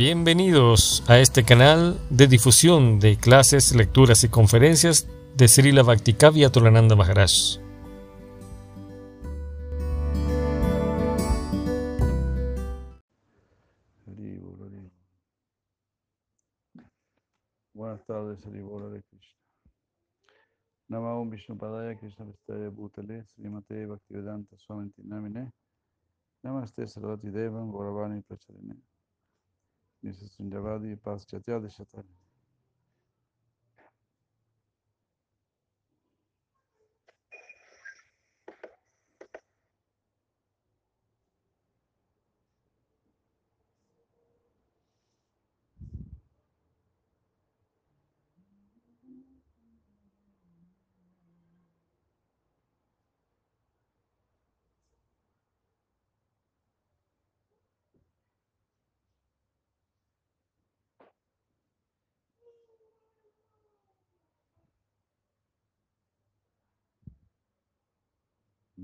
Bienvenidos a este canal de difusión de clases, lecturas y conferencias de Srila Bhaktikavya Tolananda Maharaj. Buenas tardes, Haribol de Krishna. Nama Om Vishnu Padaya Krishna Vistaya Bhutale Srimate Bhaktivedanta Swami Namine Namaste Sarvati Devam Gauravani Pracharine This is Sundavadi past Jatyadishatani.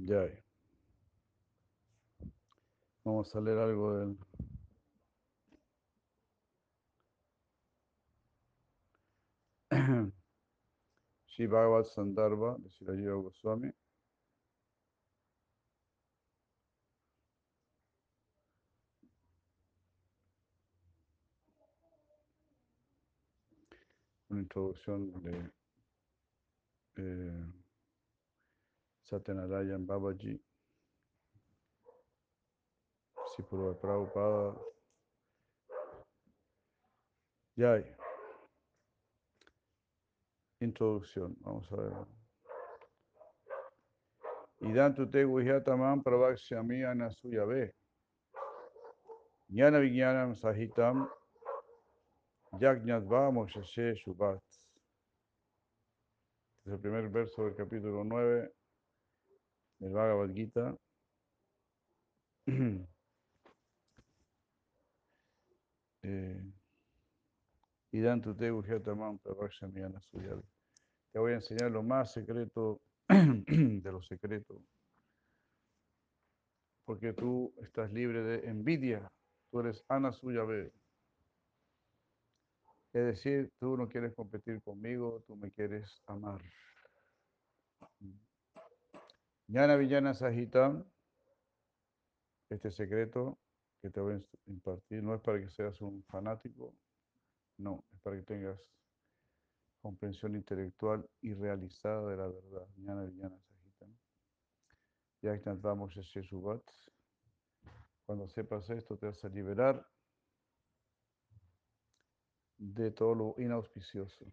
Ya. Vamos a leer algo del Sri Bhagavad Sandarbha de Sri Jiva Goswami. Una introducción de eh, Satyanarayan Babaji, de Prabhupada. Ya. Introducción, vamos a ver. Idantu te guhyatamam pravakshyami anasuyave. Jnana vijnanam sahitam yajñatva mokshashe shubat. Es el primer verso del capítulo 9 del Bhagavad Gita. eh, te voy a enseñar lo más secreto de lo secreto. Porque tú estás libre de envidia. Tú eres Anasuyave. Es decir, tú no quieres competir conmigo, tú me quieres amar. Jnana Villana Sahitam, este secreto que te voy a impartir no es para que seas un fanático, no, es para que tengas comprensión intelectual y realizada de la verdad. Jnana Villana Sahitam. Yajnatvam Subat. Cuando sepas esto, te vas a liberar de todo lo inauspicioso.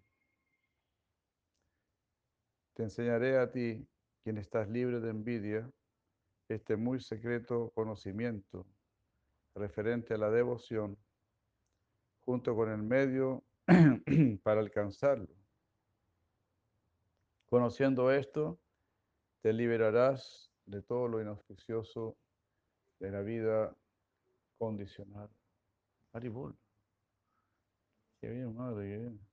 Te enseñaré a ti, quien estás libre de envidia, este muy secreto conocimiento referente a la devoción, junto con el medio para alcanzarlo. Conociendo esto, te liberarás de todo lo inauspicioso de la vida condicional. Haribol. Qué bien, madre, qué bien.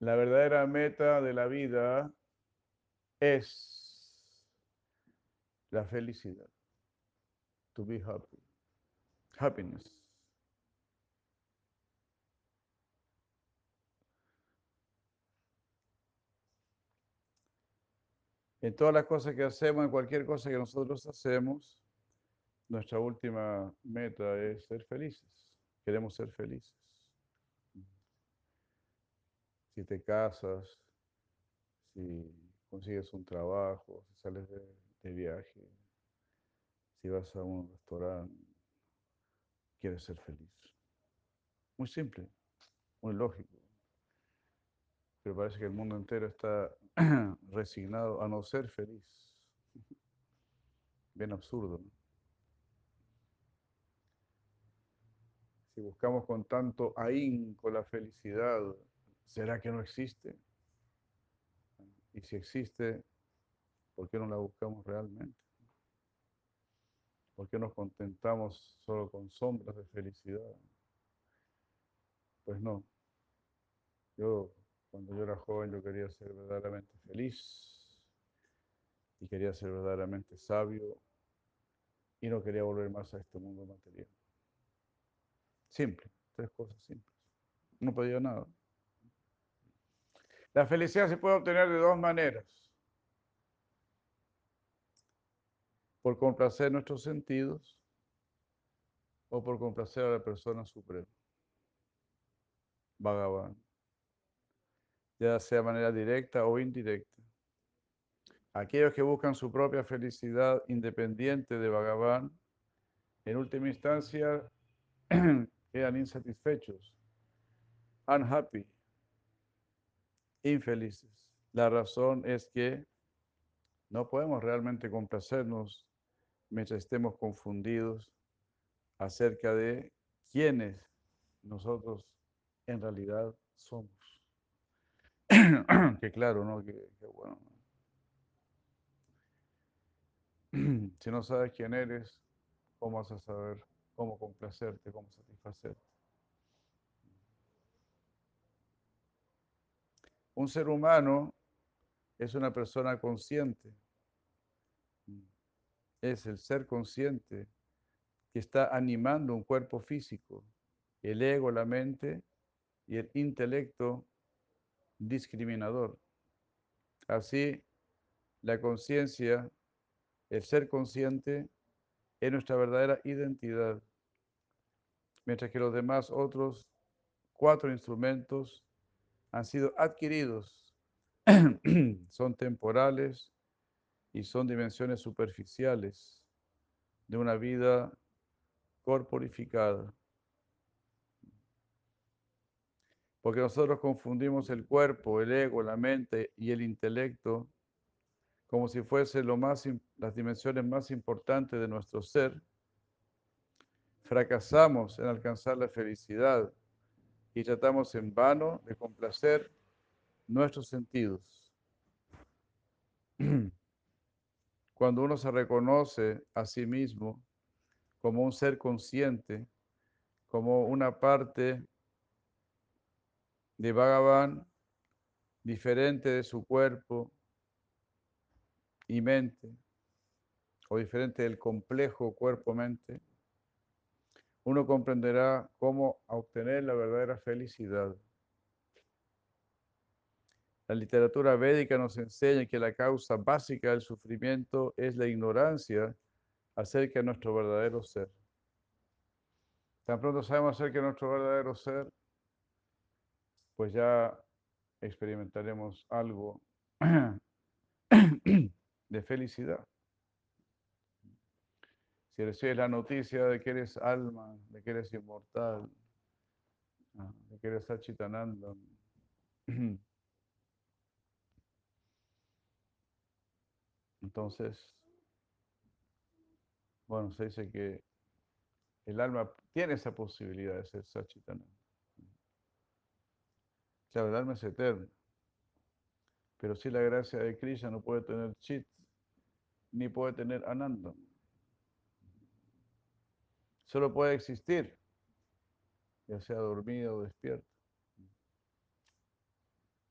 La verdadera meta de la vida es la felicidad. To be happy. Happiness. En todas las cosas que hacemos, en cualquier cosa que nosotros hacemos, nuestra última meta es ser felices. Queremos ser felices. Si te casas, si consigues un trabajo, si sales de, viaje, si vas a un restaurante, quieres ser feliz. Muy simple, muy lógico. Pero parece que el mundo entero está resignado a no ser feliz. Bien absurdo. ¿no? Si buscamos con tanto ahínco la felicidad, ¿será que no existe? Y si existe, ¿por qué no la buscamos realmente? ¿Por qué nos contentamos solo con sombras de felicidad? Pues no. Yo, cuando yo era joven, yo quería ser verdaderamente feliz y quería ser verdaderamente sabio y no quería volver más a este mundo material. Simple, tres cosas simples. No pedía nada. La felicidad se puede obtener de dos maneras. Por complacer nuestros sentidos o por complacer a la persona suprema. Bhagavan. Ya sea de manera directa o indirecta. Aquellos que buscan su propia felicidad independiente de Bhagavan, en última instancia, quedan insatisfechos, unhappy, infelices. La razón es que no podemos realmente complacernos mientras estemos confundidos acerca de quiénes nosotros en realidad somos. que claro, ¿no? Que, bueno. si no sabes quién eres, ¿cómo vas a saber cómo complacerte, cómo satisfacerte? Un ser humano es una persona consciente. Es el ser consciente que está animando un cuerpo físico, el ego, la mente y el intelecto discriminador. Así, la conciencia, el ser consciente, es nuestra verdadera identidad, mientras que los demás otros cuatro instrumentos han sido adquiridos, son temporales y son dimensiones superficiales de una vida corporificada. Porque nosotros confundimos el cuerpo, el ego, la mente y el intelecto como si fuese lo más, las dimensiones más importantes de nuestro ser. Fracasamos en alcanzar la felicidad y tratamos en vano de complacer nuestros sentidos. Cuando uno se reconoce a sí mismo como un ser consciente, como una parte de Bhagavan diferente de su cuerpo y mente, o diferente del complejo cuerpo-mente, uno comprenderá cómo obtener la verdadera felicidad. La literatura védica nos enseña que la causa básica del sufrimiento es la ignorancia acerca de nuestro verdadero ser. Tan pronto sabemos acerca de nuestro verdadero ser, pues ya experimentaremos algo de felicidad. Si recibes la noticia de que eres alma, de que eres inmortal, de que eres Sachitananda, entonces, bueno, se dice que el alma tiene esa posibilidad de ser Sachitananda. Claro, el alma es eterna, pero si la gracia de Krishna no puede tener chit, ni puede tener ananda. Solo puede existir, ya sea dormido o despierto,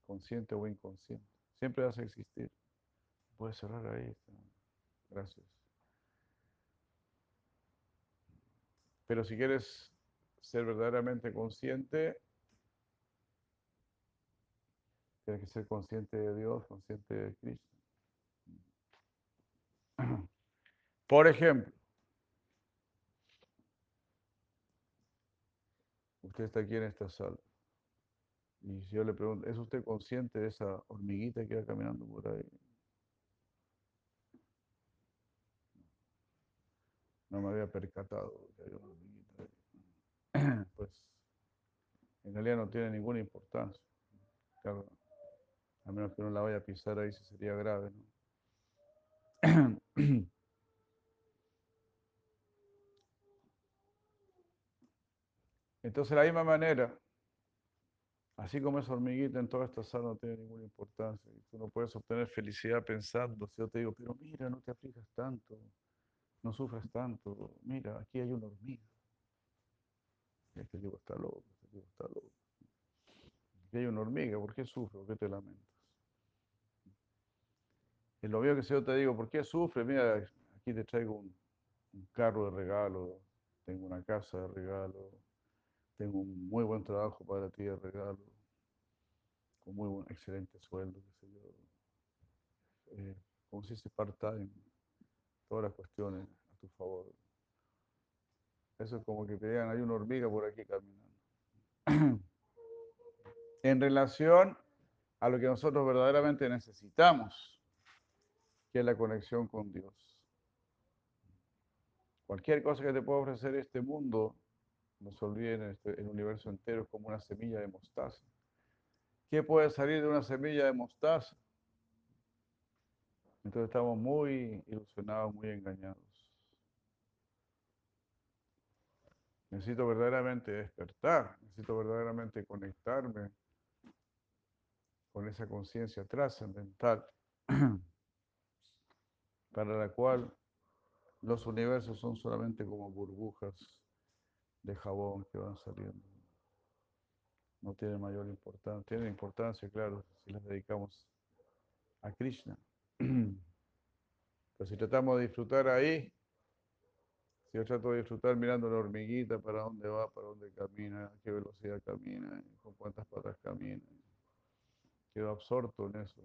consciente o inconsciente. Siempre vas a existir. Puedes cerrar ahí. Gracias. Pero si quieres ser verdaderamente consciente, tienes que ser consciente de Dios, consciente de Cristo. Por ejemplo, Usted está aquí en esta sala. Y si yo le pregunto, ¿es usted consciente de esa hormiguita que va caminando por ahí? No me había percatado que hay una hormiguita ahí. Pues en realidad no tiene ninguna importancia. Claro, a menos que uno la vaya a pisar ahí, sería grave. Entonces, de la misma manera, así como esa hormiguita en toda esta sala no tiene ninguna importancia, tú no puedes obtener felicidad pensando, si yo te digo, pero mira, no te aflijas tanto, no sufras tanto, mira, aquí hay una hormiga. Este tipo está loco, este tipo está loco. Aquí hay una hormiga, ¿por qué sufres? ¿Por qué te lamentas? Y lo mío que si yo te digo, ¿por qué sufres? Mira, aquí te traigo un carro de regalo, tengo una casa de regalo, tengo un muy buen trabajo para ti de regalo, con muy buen, excelente sueldo, qué sé yo. Eh, como si se part-time, todas las cuestiones a tu favor. Eso es como que te digan, hay una hormiga por aquí caminando. en relación a lo que nosotros verdaderamente necesitamos, que es la conexión con Dios. Cualquier cosa que te pueda ofrecer este mundo, no se olviden, este, el universo entero es como una semilla de mostaza. ¿Qué puede salir de una semilla de mostaza? Entonces estamos muy ilusionados, muy engañados. Necesito verdaderamente despertar, necesito verdaderamente conectarme con esa conciencia trascendental para la cual los universos son solamente como burbujas de jabón que van saliendo. No tienen mayor importancia. Tienen importancia, claro, si las dedicamos a Krishna. Pero si tratamos de disfrutar ahí, si yo trato de disfrutar mirando la hormiguita, para dónde va, para dónde camina, qué velocidad camina, con cuántas patas camina, quedo absorto en eso.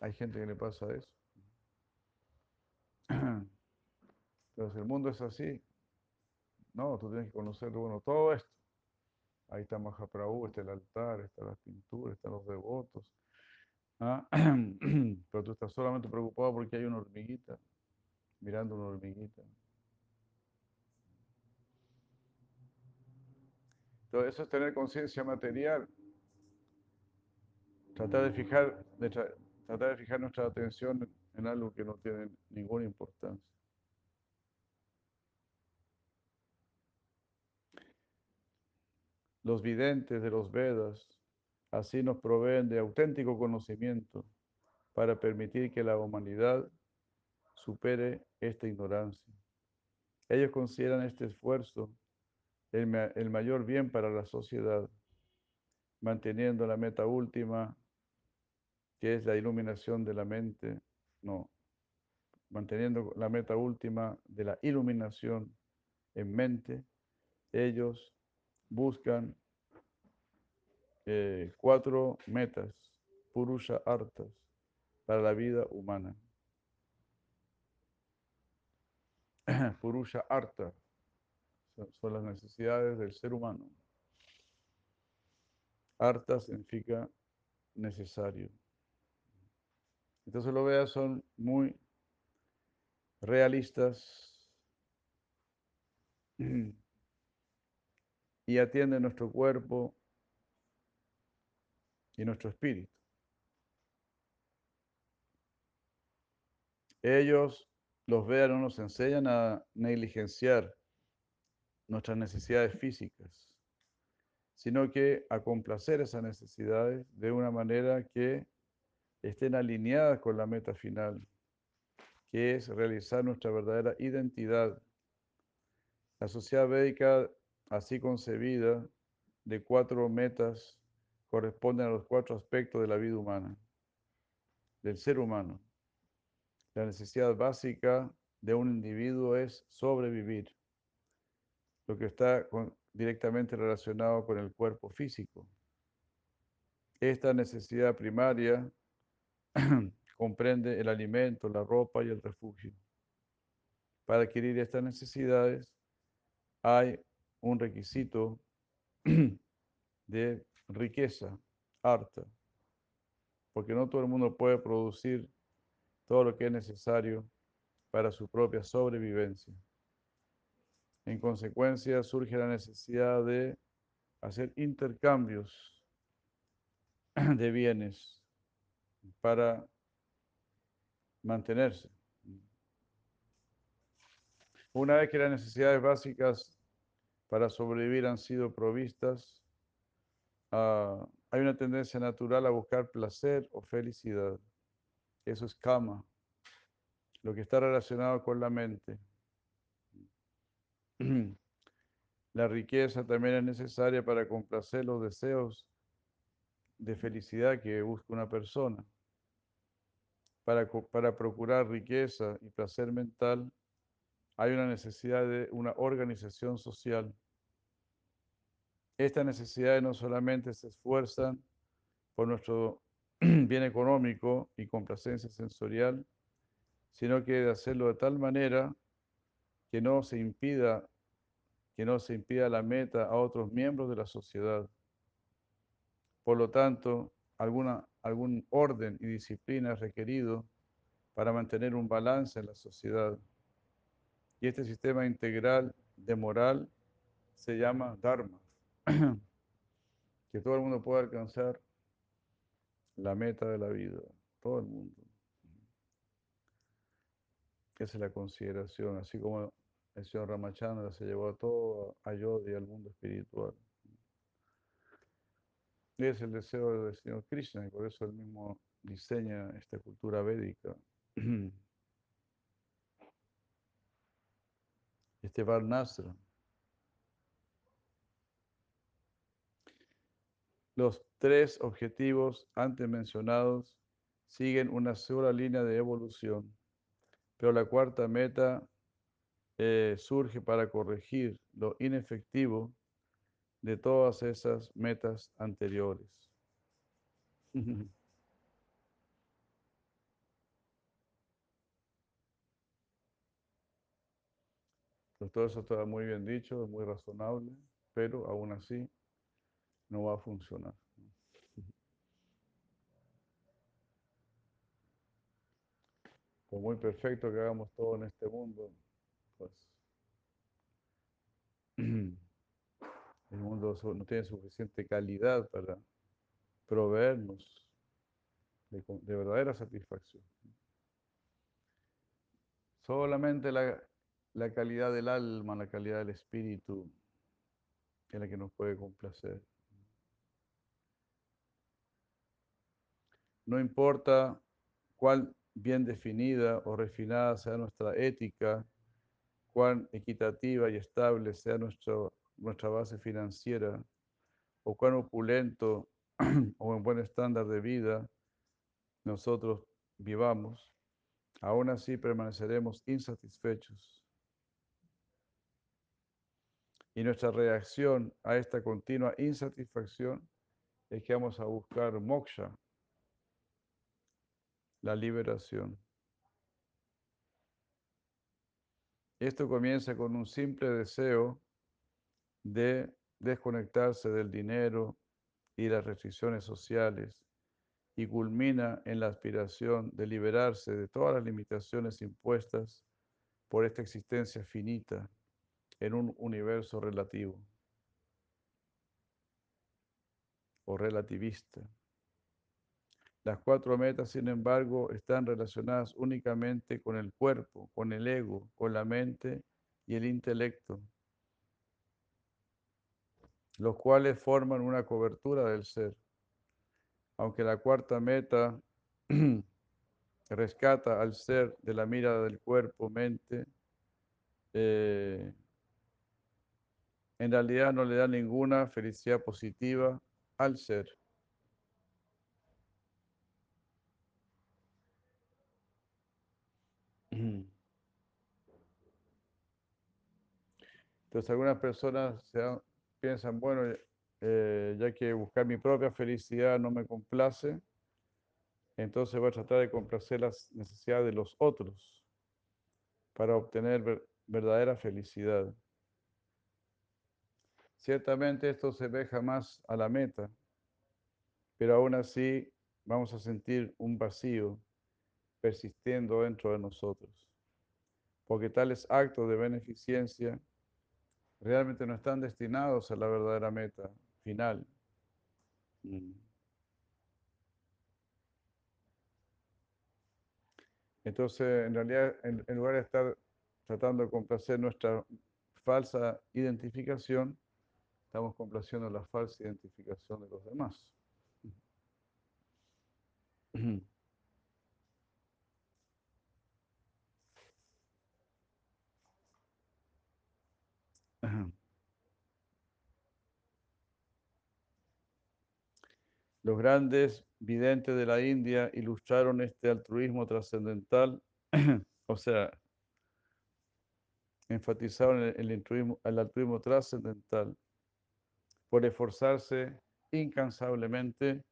Hay gente que le pasa eso. Entonces, el mundo es así. No, tú tienes que conocer, bueno, todo esto. Ahí está Mahaprabhu, está el altar, están las pinturas, están los devotos. ¿ah? Pero tú estás solamente preocupado porque hay una hormiguita, mirando una hormiguita. Entonces, eso es tener conciencia material. Tratar de fijar, de tratar de fijar nuestra atención en algo que no tiene ninguna importancia. Los videntes de los Vedas así nos proveen de auténtico conocimiento para permitir que la humanidad supere esta ignorancia. Ellos consideran este esfuerzo el, mayor bien para la sociedad, manteniendo la meta última, que es la iluminación de la mente no, manteniendo la meta última de la iluminación en mente, ellos buscan eh, cuatro metas, purusha artas, para la vida humana. purusha arta son las necesidades del ser humano. Arta significa necesario. Entonces lo veas, son muy realistas y atienden nuestro cuerpo y nuestro espíritu. Ellos, los vean, no nos enseñan a negligenciar nuestras necesidades físicas, sino que a complacer esas necesidades de una manera que estén alineadas con la meta final, que es realizar nuestra verdadera identidad. La sociedad védica, así concebida, de cuatro metas, corresponde a los cuatro aspectos de la vida humana, del ser humano. La necesidad básica de un individuo es sobrevivir, lo que está directamente relacionado con el cuerpo físico. Esta necesidad primaria comprende el alimento, la ropa y el refugio. Para adquirir estas necesidades hay un requisito de riqueza, harta, porque no todo el mundo puede producir todo lo que es necesario para su propia sobrevivencia. En consecuencia, surge la necesidad de hacer intercambios de bienes para mantenerse. Una vez que las necesidades básicas para sobrevivir han sido provistas, ah, hay una tendencia natural a buscar placer o felicidad. Eso es kama, lo que está relacionado con la mente. La riqueza también es necesaria para complacer los deseos de felicidad que busca una persona. Para, para procurar riqueza y placer mental, hay una necesidad de una organización social. Estas necesidades no solamente se esfuerzan por nuestro bien económico y complacencia sensorial, sino que de hacerlo de tal manera que no se impida que no se impida la meta a otros miembros de la sociedad. Por lo tanto, alguna, algún orden y disciplina es requerido para mantener un balance en la sociedad. Y este sistema integral de moral se llama Dharma. que todo el mundo pueda alcanzar la meta de la vida, todo el mundo. Esa es la consideración, así como el señor Ramachandra se llevó a todo a Yodi y al mundo espiritual. Y es el deseo del Señor Krishna y por eso él mismo diseña esta cultura védica. Este Varnasra. Los tres objetivos antes mencionados siguen una sola línea de evolución, pero la cuarta meta eh, surge para corregir lo inefectivo de todas esas metas anteriores. Pues todo eso está muy bien dicho, muy razonable, pero aún así no va a funcionar. Por muy perfecto que hagamos todo en este mundo, pues el mundo no tiene suficiente calidad para proveernos de, verdadera satisfacción. Solamente la, la calidad del alma, la calidad del espíritu es la que nos puede complacer. No importa cuál bien definida o refinada sea nuestra ética, cuán equitativa y estable sea nuestro, nuestra base financiera, o cuán opulento o en buen estándar de vida nosotros vivamos, aún así permaneceremos insatisfechos. Y nuestra reacción a esta continua insatisfacción es que vamos a buscar moksha, la liberación. Esto comienza con un simple deseo de desconectarse del dinero y las restricciones sociales y culmina en la aspiración de liberarse de todas las limitaciones impuestas por esta existencia finita en un universo relativo o relativista. Las cuatro metas, sin embargo, están relacionadas únicamente con el cuerpo, con el ego, con la mente y el intelecto, los cuales forman una cobertura del ser. Aunque la cuarta meta rescata al ser de la mirada del cuerpo, mente, eh, en realidad no le da ninguna felicidad positiva al ser. Entonces algunas personas piensan, bueno, eh, ya que buscar mi propia felicidad no me complace, entonces voy a tratar de complacer las necesidades de los otros para obtener verdadera felicidad. Ciertamente esto se ve jamás a la meta, pero aún así vamos a sentir un vacío persistiendo dentro de nosotros. Porque tales actos de beneficencia realmente no están destinados a la verdadera meta final. Mm. Entonces, en realidad, en, lugar de estar tratando de complacer nuestra falsa identificación, estamos complaciendo la falsa identificación de los demás. Los grandes videntes de la India ilustraron este altruismo trascendental, o sea, enfatizaron el, el altruismo, el altruismo trascendental por esforzarse incansablemente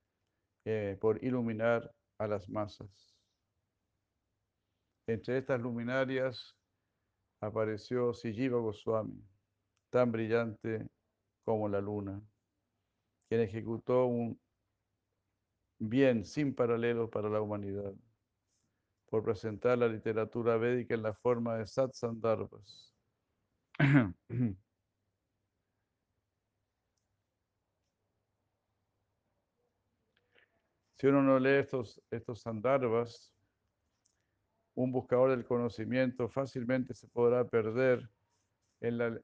eh, por iluminar a las masas. Entre estas luminarias apareció Sijiva Goswami, tan brillante como la luna, quien ejecutó un bien sin paralelo para la humanidad, por presentar la literatura védica en la forma de satsandarbhas. Si uno no lee estos, estos sandarbhas, un buscador del conocimiento fácilmente se podrá perder en, la,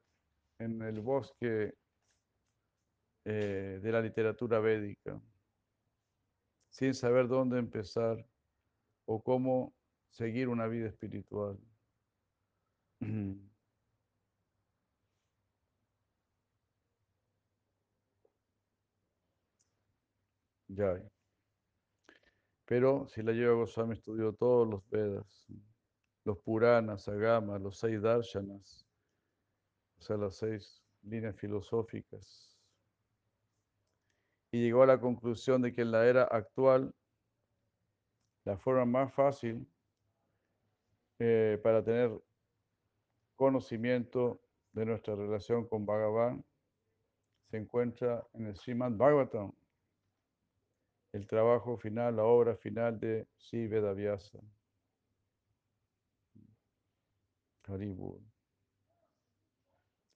en el bosque eh, de la literatura védica, sin saber dónde empezar o cómo seguir una vida espiritual. Ya. Pero si la lleva Goswami estudió todos los Vedas, los Puranas, Agamas, los seis Darshanas, o sea, las seis líneas filosóficas, y llegó a la conclusión de que en la era actual, la forma más fácil eh, para tener conocimiento de nuestra relación con Bhagavan se encuentra en el Srimad Bhagavatam, el trabajo final, la obra final de Sri Vedavyasa. Haribur.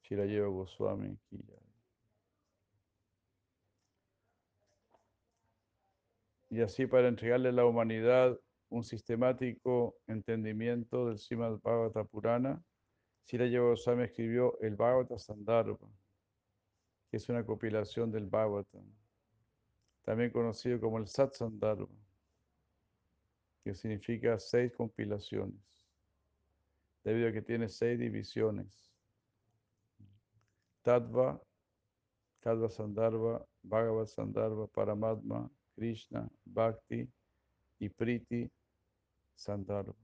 Shirayeva Goswami Y así para entregarle a la humanidad un sistemático entendimiento del Srimad Bhagavata Purana, Shirayeva Goswami escribió el Bhagavata Sandarbha, que es una compilación del Bhagavatam también conocido como el Satsandarbha, que significa seis compilaciones, debido a que tiene seis divisiones. Tattva, Tattva Sandarbha, Bhagavad Sandarbha, Paramatma, Krishna, Bhakti y Priti Sandarbha.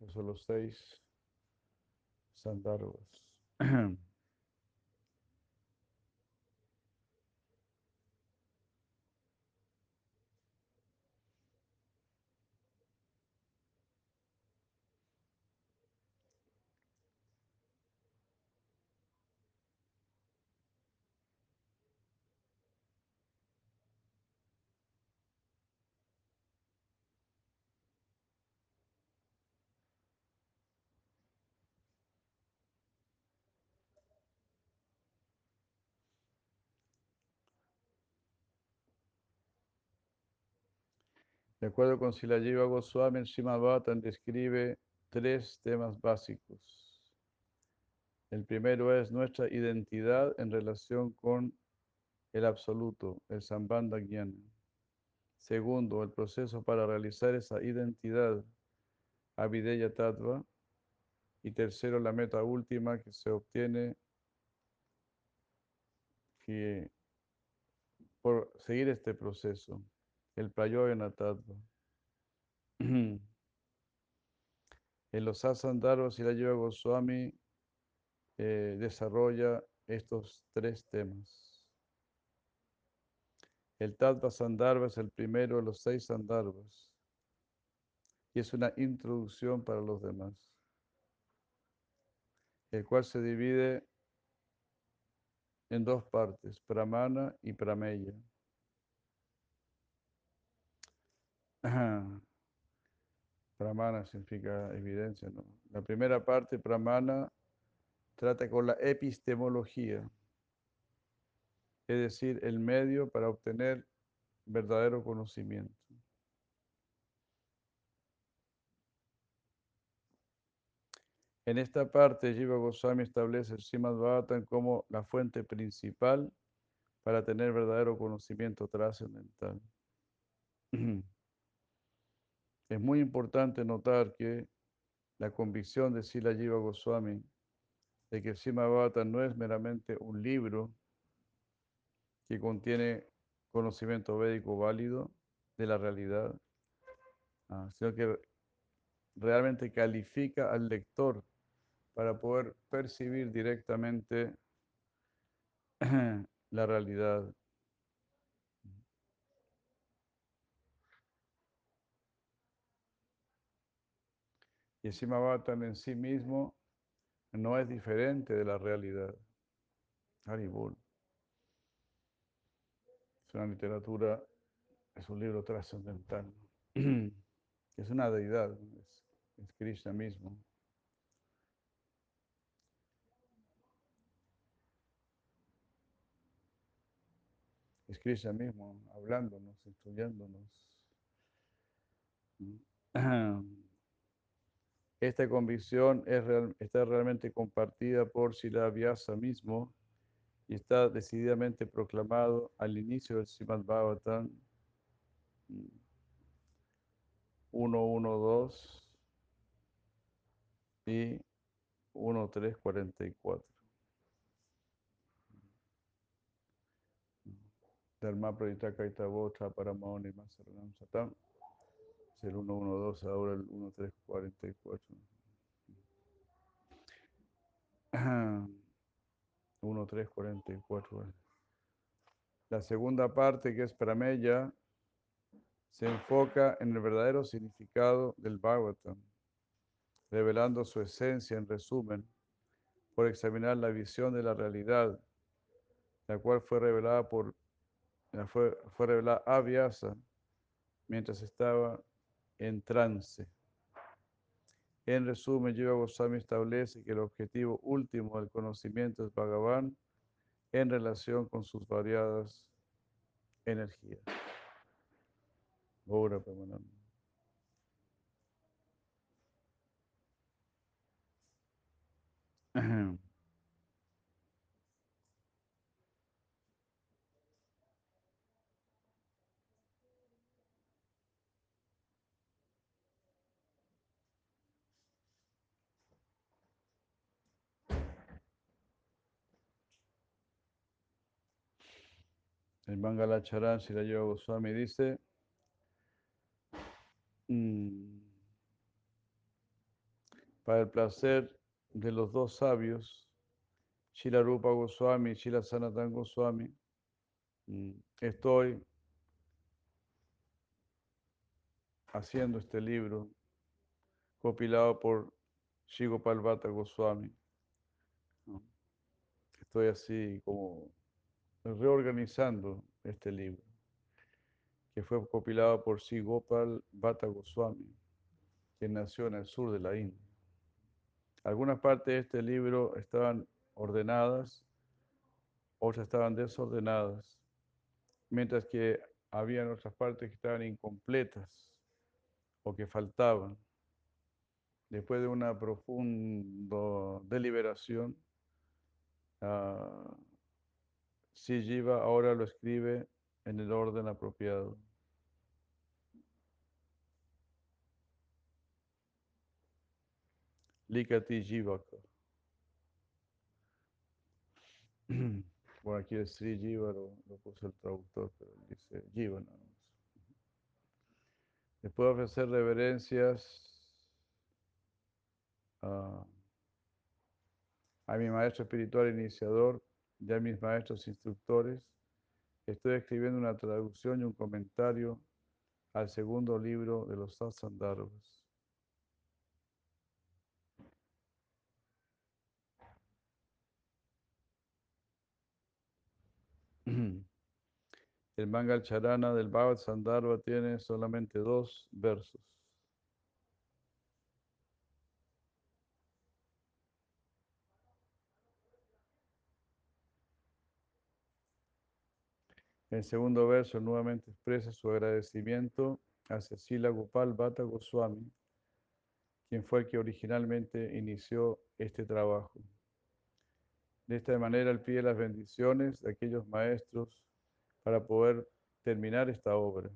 Esos son los seis Sandarbhas. De acuerdo con Silajiva Goswami, el Srimad describe tres temas básicos. El primero es nuestra identidad en relación con el absoluto, el Sambandha Jnana. Segundo, el proceso para realizar esa identidad, Avideya Tattva. Y tercero, la meta última que se obtiene por seguir este proceso el Prayoyana Tattva. en los Asandharvas y la Yoga Goswami eh, desarrolla estos tres temas. El Tattva Sandharva es el primero de los seis Sandharvas y es una introducción para los demás, el cual se divide en dos partes, Pramana y Prameya. Pramana significa evidencia, ¿no? La primera parte, Pramana, trata con la epistemología, es decir, el medio para obtener verdadero conocimiento. En esta parte, Jiva Goswami establece el Srimad como la fuente principal para tener verdadero conocimiento trascendental. Es muy importante notar que la convicción de Sila Jiva Goswami de que el Srimad no es meramente un libro que contiene conocimiento védico válido de la realidad, ah, sino que realmente califica al lector para poder percibir directamente la realidad. Y el Simavatan en sí mismo no es diferente de la realidad. Haribol. Es una literatura, es un libro trascendental. Es una deidad, es, es Krishna mismo. Es Krishna mismo hablándonos, instruyéndonos. Esta convicción es está realmente compartida por Sila Vyasa mismo y está decididamente proclamado al inicio del Srimad Bhagavatam 1.1.2 y 1.3.44. Dharma Pradita Kaitavo Chaparamaoni Masaranam Satam. El 1.1.2, ahora el 1.3.44. 1.3.44. La segunda parte, que es Pramella, se enfoca en el verdadero significado del Bhagavatam, revelando su esencia en resumen, por examinar la visión de la realidad, la cual fue revelada por fue, fue revelada a Vyasa mientras estaba en trance. En resumen, Jiva Goswami establece que el objetivo último del conocimiento es Bhagavan en relación con sus variadas energías. Ahora, El Mangalacharan Yoga Goswami dice, mm, para el placer de los dos sabios, Shila Rupa Goswami y Shila Sanatan Goswami, mm, estoy haciendo este libro compilado por Shigopal Bhatta Goswami. Estoy así como reorganizando este libro, que fue compilado por Sri Gopal Bhatta Goswami, quien nació en el sur de la India. Algunas partes de este libro estaban ordenadas, otras estaban desordenadas, mientras que había otras partes que estaban incompletas o que faltaban. Después de una profunda deliberación, uh, si Jiva ahora lo escribe en el orden apropiado. Likati Jivaka. Bueno, aquí es Sri Jiva, lo, puso el traductor, pero dice Jiva nada más. Después de ofrecer reverencias a mi maestro espiritual iniciador, ya mis maestros instructores, estoy escribiendo una traducción y un comentario al segundo libro de los Satsandharvas. El Mangal Charana del Bhagavad Sandharva tiene solamente dos versos. El segundo verso nuevamente expresa su agradecimiento a Cecilia Gopal Bhatta Goswami, quien fue el que originalmente inició este trabajo. De esta manera, él pide las bendiciones de aquellos maestros para poder terminar esta obra.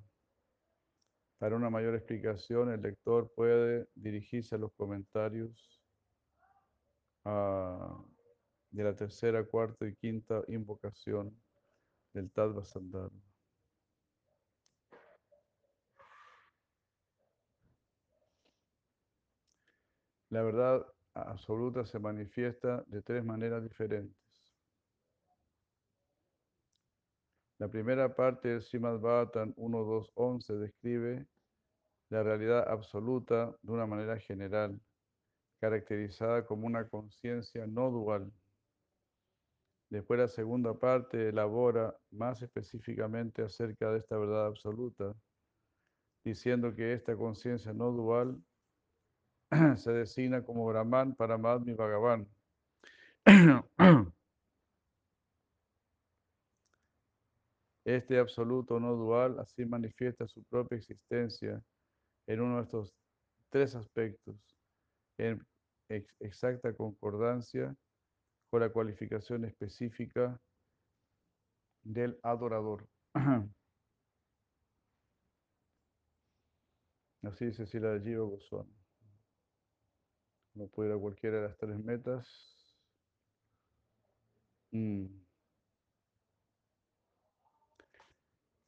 Para una mayor explicación, el lector puede dirigirse a los comentarios ah, de la tercera, cuarta y quinta invocación del Tadva La verdad, absoluta se manifiesta de tres maneras diferentes. La primera parte del Srimad Bhattan 1.2.11 describe la realidad absoluta de una manera general, caracterizada como una conciencia no dual. Después la segunda parte elabora más específicamente acerca de esta verdad absoluta, diciendo que esta conciencia no dual se designa como Brahman, Paramatma y Bhagavan. Este absoluto no dual así manifiesta su propia existencia en uno de estos tres aspectos, en exacta concordancia la cualificación específica del adorador. Así dice Sila Jiva Goswami. No puede ir cualquiera de las tres metas. Mm.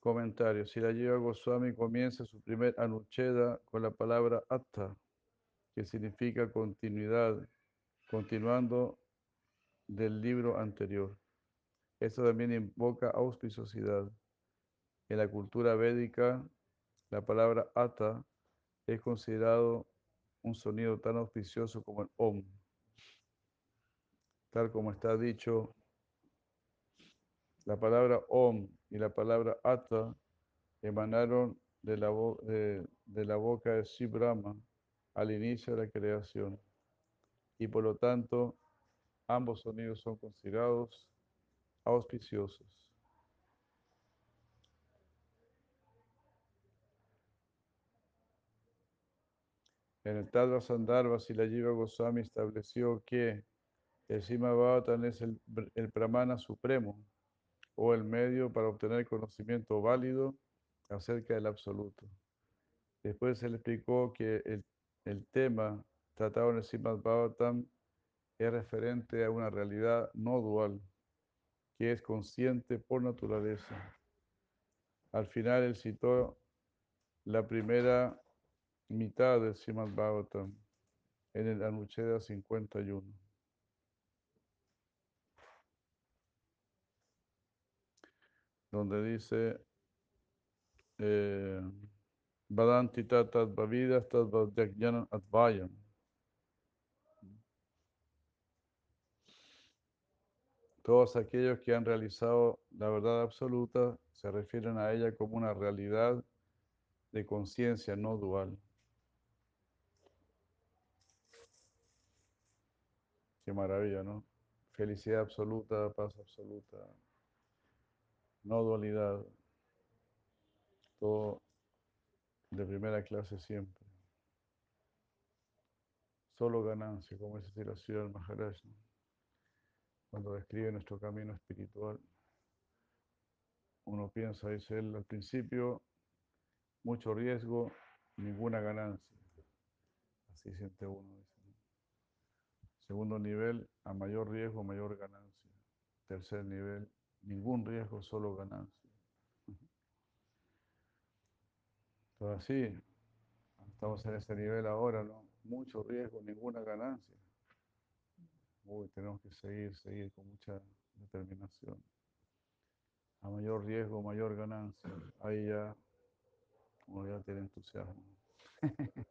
Comentario. Si la lleva Goswami comienza su primer anucheda con la palabra atta, que significa continuidad, continuando del libro anterior. Esto también invoca auspiciosidad. En la cultura védica, la palabra atta es considerado un sonido tan auspicioso como el om. Tal como está dicho, la palabra om y la palabra atta emanaron de la, de, la boca de Sibrama al inicio de la creación. Y por lo tanto, ambos sonidos son considerados auspiciosos. En el Tadva Sandharva, Silajiva Goswami estableció que el Sima es el, el pramana supremo o el medio para obtener conocimiento válido acerca del absoluto. Después se le explicó que el, tema tratado en el es referente a una realidad no dual, que es consciente por naturaleza. Al final él citó la primera mitad del Srimad Bhagavatam en el Anucheda 51. Donde dice eh, Vadanti tatat vavidas advayan. Todos aquellos que han realizado la verdad absoluta se refieren a ella como una realidad de conciencia no dual. Qué maravilla, ¿no? Felicidad absoluta, paz absoluta, no dualidad, todo de primera clase siempre. Solo ganancia, como dice la ciudad del Maharaj, cuando describe nuestro camino espiritual. Uno piensa, dice él, al principio, mucho riesgo, ninguna ganancia. Así siente uno. Segundo nivel, a mayor riesgo, mayor ganancia. Tercer nivel, ningún riesgo, solo ganancia. Entonces así, estamos en ese nivel ahora, ¿no? Mucho riesgo, ninguna ganancia. Uy, tenemos que seguir, seguir con mucha determinación. A mayor riesgo, mayor ganancia. Ahí ya uno ya tiene entusiasmo.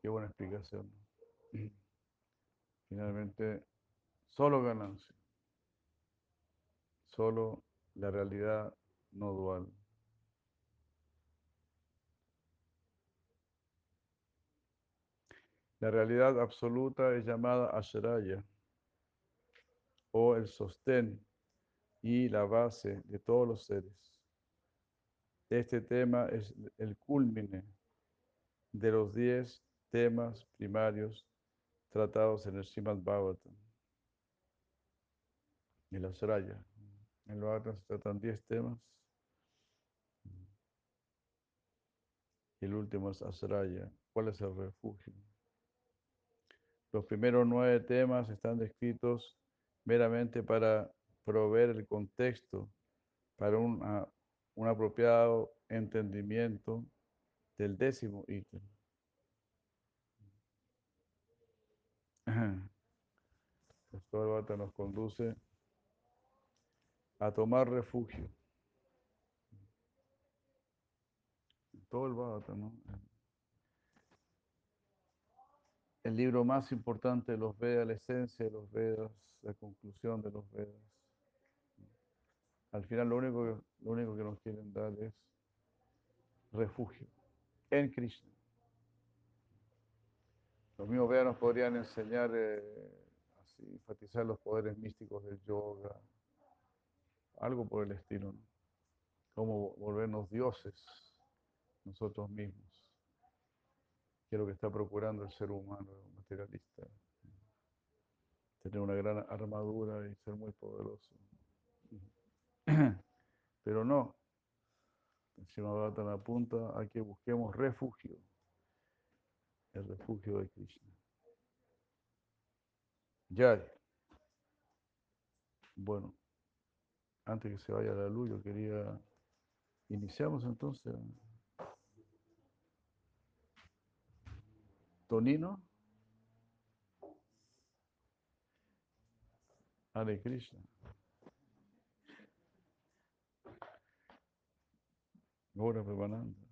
Qué buena explicación. Finalmente, solo ganancia. Solo la realidad no dual. La realidad absoluta es llamada Ashraya o el sostén y la base de todos los seres. Este tema es el culmine de los diez temas primarios tratados en el Srimad Bhagavatam. Y la Sraya. En el Bhagavatam se tratan 10 temas. Y el último es Asraya. ¿Cuál es el refugio? Los primeros nueve temas están descritos meramente para proveer el contexto para un apropiado entendimiento del décimo ítem. Bhagavatam nos conduce a tomar refugio. Todo el Bhagavatam, ¿no? El libro más importante de los Vedas, la esencia de los Vedas, la conclusión de los Vedas. Al final lo único lo único que nos quieren dar es refugio en Krishna. Los mismos Vedas nos podrían enseñar, eh, así, enfatizar los poderes místicos del yoga, algo por el estilo, ¿no? Cómo volvernos dioses nosotros mismos. Que es lo que está procurando el ser humano materialista. Tener una gran armadura y ser muy poderoso. Pero no. El Srimad apunta a que busquemos refugio. El refugio de Krishna. Ya. Bueno antes que se vaya la luz, yo quería... Iniciamos entonces. Tonino. Hare Krishna. Ahora preparando.